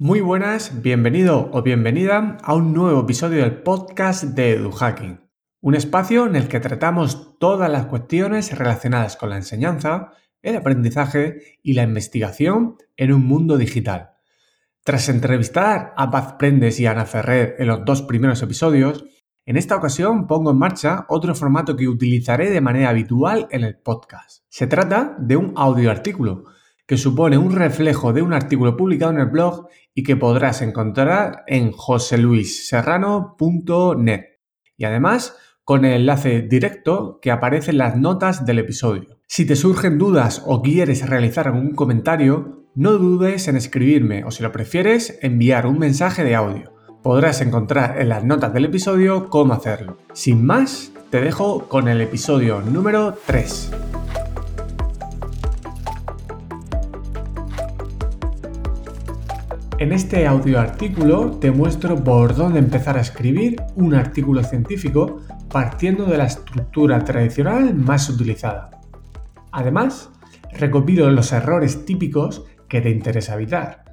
Muy buenas, bienvenido o bienvenida a un nuevo episodio del podcast de EduHacking, un espacio en el que tratamos todas las cuestiones relacionadas con la enseñanza, el aprendizaje y la investigación en un mundo digital. Tras entrevistar a Paz Prendes y Ana Ferrer en los dos primeros episodios, en esta ocasión pongo en marcha otro formato que utilizaré de manera habitual en el podcast. Se trata de un audio artículo que supone un reflejo de un artículo publicado en el blog y que podrás encontrar en joseluisserrano.net. Y además con el enlace directo que aparece en las notas del episodio. Si te surgen dudas o quieres realizar algún comentario, no dudes en escribirme o si lo prefieres, enviar un mensaje de audio. Podrás encontrar en las notas del episodio cómo hacerlo. Sin más, te dejo con el episodio número 3. En este audio artículo te muestro por dónde empezar a escribir un artículo científico partiendo de la estructura tradicional más utilizada. Además, recopilo los errores típicos que te interesa evitar.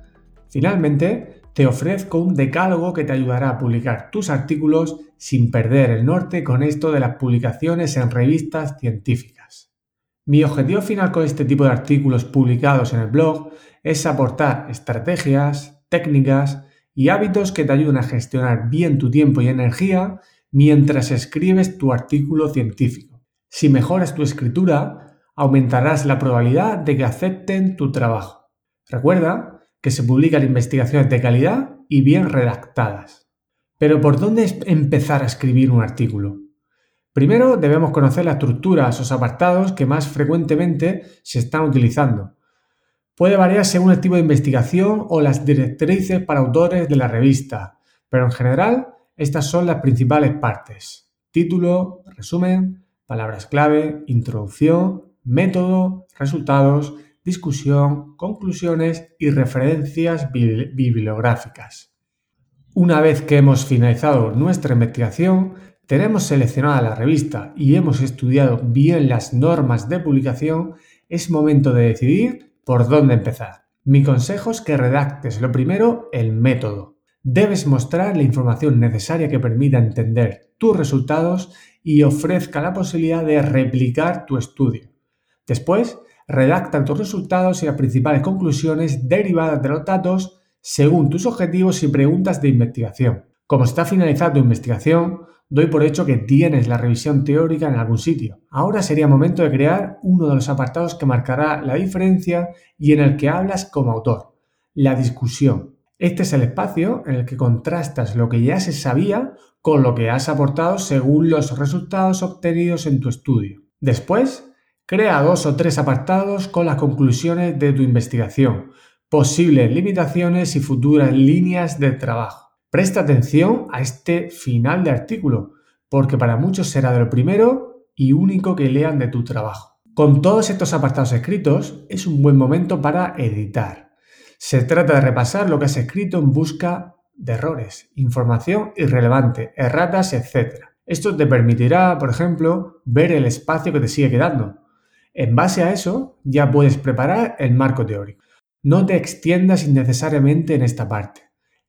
Finalmente, te ofrezco un decálogo que te ayudará a publicar tus artículos sin perder el norte con esto de las publicaciones en revistas científicas. Mi objetivo final con este tipo de artículos publicados en el blog es aportar estrategias, técnicas y hábitos que te ayuden a gestionar bien tu tiempo y energía mientras escribes tu artículo científico. Si mejoras tu escritura, aumentarás la probabilidad de que acepten tu trabajo. Recuerda que se publican investigaciones de calidad y bien redactadas. Pero ¿por dónde empezar a escribir un artículo? Primero debemos conocer la estructura, esos apartados que más frecuentemente se están utilizando Puede variar según el tipo de investigación o las directrices para autores de la revista, pero en general estas son las principales partes. Título, resumen, palabras clave, introducción, método, resultados, discusión, conclusiones y referencias bibliográficas. Una vez que hemos finalizado nuestra investigación, tenemos seleccionada la revista y hemos estudiado bien las normas de publicación, es momento de decidir por dónde empezar. Mi consejo es que redactes lo primero el método. Debes mostrar la información necesaria que permita entender tus resultados y ofrezca la posibilidad de replicar tu estudio. Después, redacta tus resultados y las principales conclusiones derivadas de los datos según tus objetivos y preguntas de investigación. Como está finalizada tu investigación, doy por hecho que tienes la revisión teórica en algún sitio. Ahora sería momento de crear uno de los apartados que marcará la diferencia y en el que hablas como autor, la discusión. Este es el espacio en el que contrastas lo que ya se sabía con lo que has aportado según los resultados obtenidos en tu estudio. Después, crea dos o tres apartados con las conclusiones de tu investigación, posibles limitaciones y futuras líneas de trabajo. Presta atención a este final de artículo, porque para muchos será de lo primero y único que lean de tu trabajo. Con todos estos apartados escritos, es un buen momento para editar. Se trata de repasar lo que has escrito en busca de errores, información irrelevante, erratas, etc. Esto te permitirá, por ejemplo, ver el espacio que te sigue quedando. En base a eso, ya puedes preparar el marco teórico. No te extiendas innecesariamente en esta parte.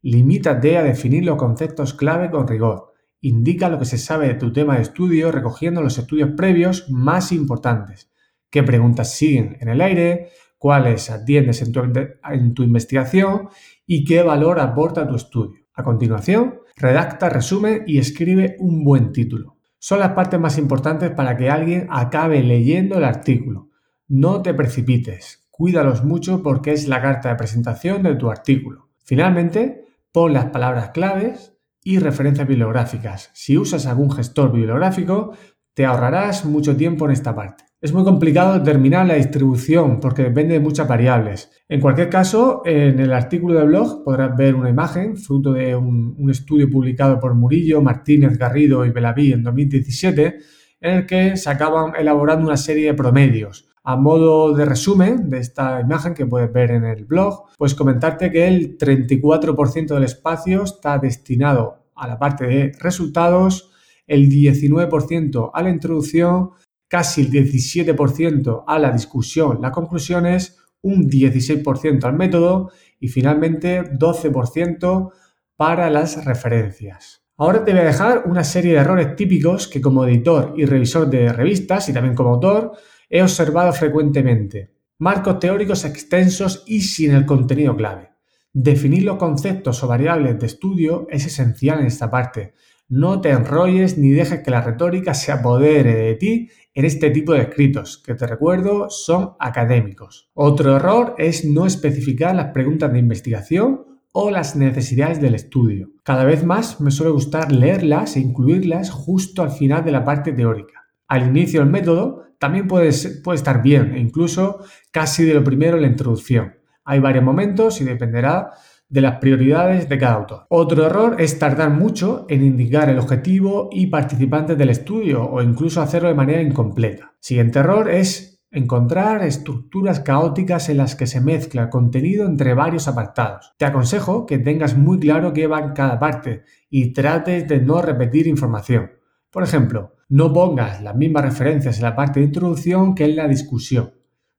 Limítate a definir los conceptos clave con rigor. Indica lo que se sabe de tu tema de estudio recogiendo los estudios previos más importantes. ¿Qué preguntas siguen en el aire? ¿Cuáles atiendes en tu, en tu investigación? ¿Y qué valor aporta tu estudio? A continuación, redacta, resume y escribe un buen título. Son las partes más importantes para que alguien acabe leyendo el artículo. No te precipites, cuídalos mucho porque es la carta de presentación de tu artículo. Finalmente, Pon las palabras claves y referencias bibliográficas. Si usas algún gestor bibliográfico, te ahorrarás mucho tiempo en esta parte. Es muy complicado determinar la distribución porque depende de muchas variables. En cualquier caso, en el artículo de blog podrás ver una imagen fruto de un, estudio publicado por Murillo, Martínez, Garrido y Belaví en 2017, en el que se acaban elaborando una serie de promedios a modo de resumen de esta imagen que puedes ver en el blog, pues comentarte que el 34% del espacio está destinado a la parte de resultados, el 19% a la introducción, casi el 17% a la discusión, las conclusiones, un 16% al método y finalmente 12% para las referencias. Ahora te voy a dejar una serie de errores típicos que como editor y revisor de revistas y también como autor he observado frecuentemente. Marcos teóricos extensos y sin el contenido clave. Definir los conceptos o variables de estudio es esencial en esta parte. No te enrolles ni dejes que la retórica se apodere de ti en este tipo de escritos, que te recuerdo son académicos. Otro error es no especificar las preguntas de investigación o las necesidades del estudio. Cada vez más me suele gustar leerlas e incluirlas justo al final de la parte teórica. Al inicio del método también puede, puede estar bien e incluso casi de lo primero en la introducción. Hay varios momentos y dependerá de las prioridades de cada autor. Otro error es tardar mucho en indicar el objetivo y participantes del estudio o incluso hacerlo de manera incompleta. Siguiente error es encontrar estructuras caóticas en las que se mezcla contenido entre varios apartados. Te aconsejo que tengas muy claro qué va en cada parte y trates de no repetir información. Por ejemplo, no pongas las mismas referencias en la parte de introducción que en la discusión.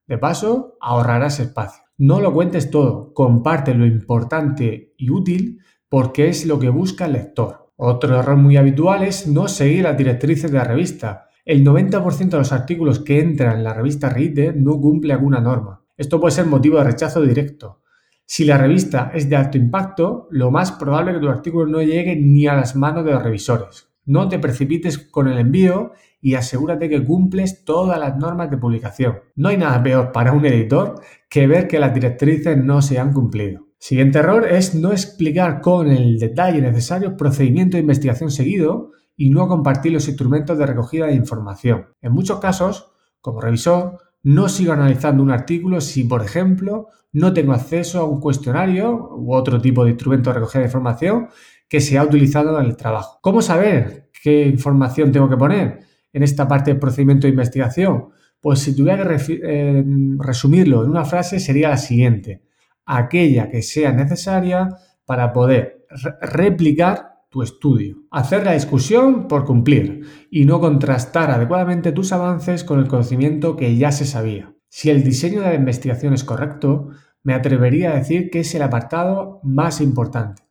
De paso, ahorrarás espacio. No lo cuentes todo, comparte lo importante y útil porque es lo que busca el lector. Otro error muy habitual es no seguir las directrices de la revista el 90% de los artículos que entran en la revista Reader no cumple alguna norma. Esto puede ser motivo de rechazo directo. Si la revista es de alto impacto, lo más probable es que tu artículo no llegue ni a las manos de los revisores. No te precipites con el envío y asegúrate que cumples todas las normas de publicación. No hay nada peor para un editor que ver que las directrices no se han cumplido. Siguiente error es no explicar con el detalle necesario procedimiento de investigación seguido y no compartir los instrumentos de recogida de información. En muchos casos, como revisor, no sigo analizando un artículo si, por ejemplo, no tengo acceso a un cuestionario u otro tipo de instrumento de recogida de información que se ha utilizado en el trabajo. ¿Cómo saber qué información tengo que poner en esta parte del procedimiento de investigación? Pues si tuviera que eh, resumirlo en una frase sería la siguiente. Aquella que sea necesaria para poder replicar tu estudio. Hacer la discusión por cumplir y no contrastar adecuadamente tus avances con el conocimiento que ya se sabía. Si el diseño de la investigación es correcto, me atrevería a decir que es el apartado más importante.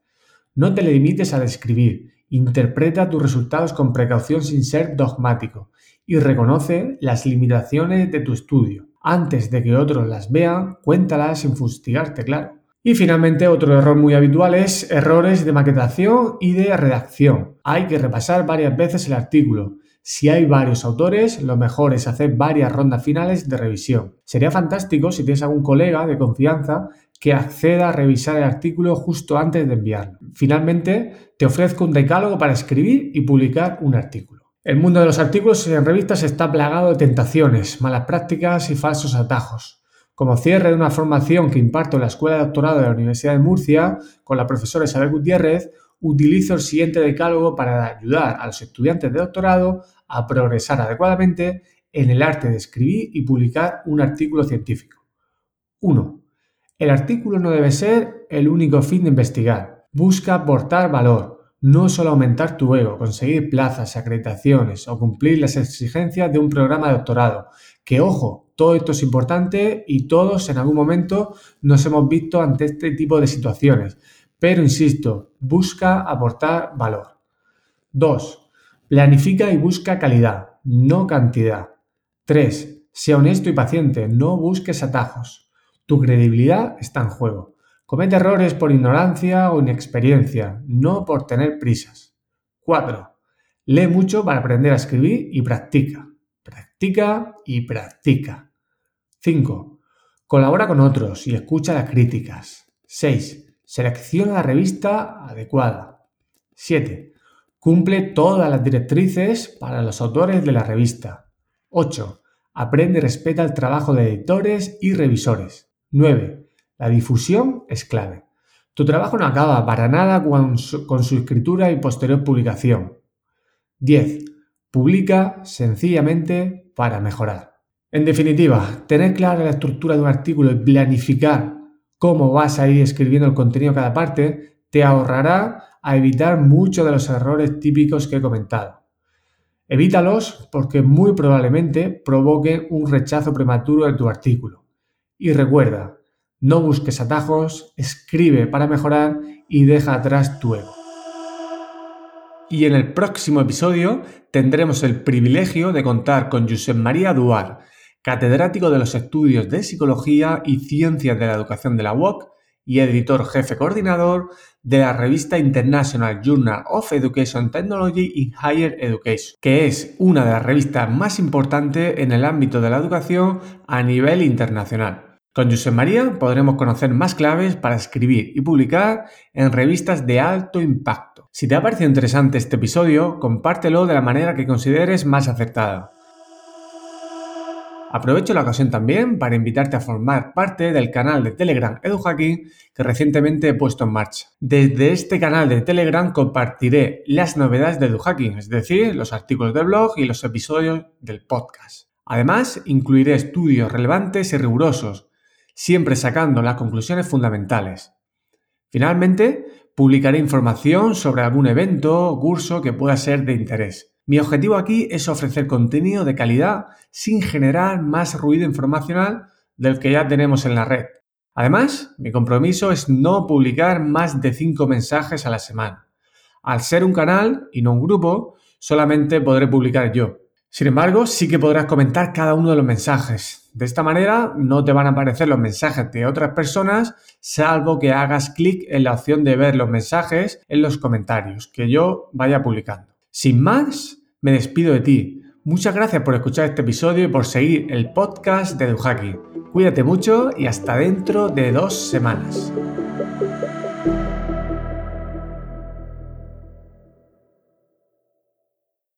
No te limites a describir, interpreta tus resultados con precaución sin ser dogmático y reconoce las limitaciones de tu estudio. Antes de que otros las vean, cuéntalas sin fustigarte, claro. Y finalmente, otro error muy habitual es errores de maquetación y de redacción. Hay que repasar varias veces el artículo. Si hay varios autores, lo mejor es hacer varias rondas finales de revisión. Sería fantástico si tienes algún colega de confianza que acceda a revisar el artículo justo antes de enviarlo. Finalmente, te ofrezco un decálogo para escribir y publicar un artículo. El mundo de los artículos en revistas está plagado de tentaciones, malas prácticas y falsos atajos. Como cierre de una formación que imparto en la Escuela de Doctorado de la Universidad de Murcia con la profesora Isabel Gutiérrez, utilizo el siguiente decálogo para ayudar a los estudiantes de doctorado a progresar adecuadamente en el arte de escribir y publicar un artículo científico. 1. El artículo no debe ser el único fin de investigar. Busca aportar valor, no solo aumentar tu ego, conseguir plazas, acreditaciones o cumplir las exigencias de un programa de doctorado. Que ojo, todo esto es importante y todos en algún momento nos hemos visto ante este tipo de situaciones. Pero insisto, busca aportar valor. 2. Planifica y busca calidad, no cantidad. 3. Sea honesto y paciente, no busques atajos. Tu credibilidad está en juego. Comete errores por ignorancia o inexperiencia, no por tener prisas. 4. Lee mucho para aprender a escribir y practica. Practica y practica. 5. Colabora con otros y escucha las críticas. 6. Selecciona la revista adecuada. 7. Cumple todas las directrices para los autores de la revista. 8. Aprende y respeta el trabajo de editores y revisores. 9. La difusión es clave. Tu trabajo no acaba para nada con su, con su escritura y posterior publicación. 10. Publica sencillamente para mejorar. En definitiva, tener clara la estructura de un artículo y planificar cómo vas a ir escribiendo el contenido de cada parte te ahorrará a evitar muchos de los errores típicos que he comentado. Evítalos porque muy probablemente provoquen un rechazo prematuro de tu artículo. Y recuerda, no busques atajos, escribe para mejorar y deja atrás tu ego. Y en el próximo episodio tendremos el privilegio de contar con Josep María Duar, catedrático de los estudios de Psicología y Ciencias de la Educación de la UOC y editor jefe coordinador de la revista International Journal of Education Technology in Higher Education, que es una de las revistas más importantes en el ámbito de la educación a nivel internacional. Con Josep María podremos conocer más claves para escribir y publicar en revistas de alto impacto. Si te ha parecido interesante este episodio, compártelo de la manera que consideres más acertada. Aprovecho la ocasión también para invitarte a formar parte del canal de Telegram EduHacking que recientemente he puesto en marcha. Desde este canal de Telegram compartiré las novedades de EduHacking, es decir, los artículos de blog y los episodios del podcast. Además, incluiré estudios relevantes y rigurosos, siempre sacando las conclusiones fundamentales. Finalmente, publicaré información sobre algún evento o curso que pueda ser de interés. Mi objetivo aquí es ofrecer contenido de calidad sin generar más ruido informacional del que ya tenemos en la red. Además, mi compromiso es no publicar más de 5 mensajes a la semana. Al ser un canal y no un grupo, solamente podré publicar yo. Sin embargo, sí que podrás comentar cada uno de los mensajes. De esta manera no te van a aparecer los mensajes de otras personas, salvo que hagas clic en la opción de ver los mensajes en los comentarios que yo vaya publicando. Sin más, me despido de ti. Muchas gracias por escuchar este episodio y por seguir el podcast de EduHacking. Cuídate mucho y hasta dentro de dos semanas.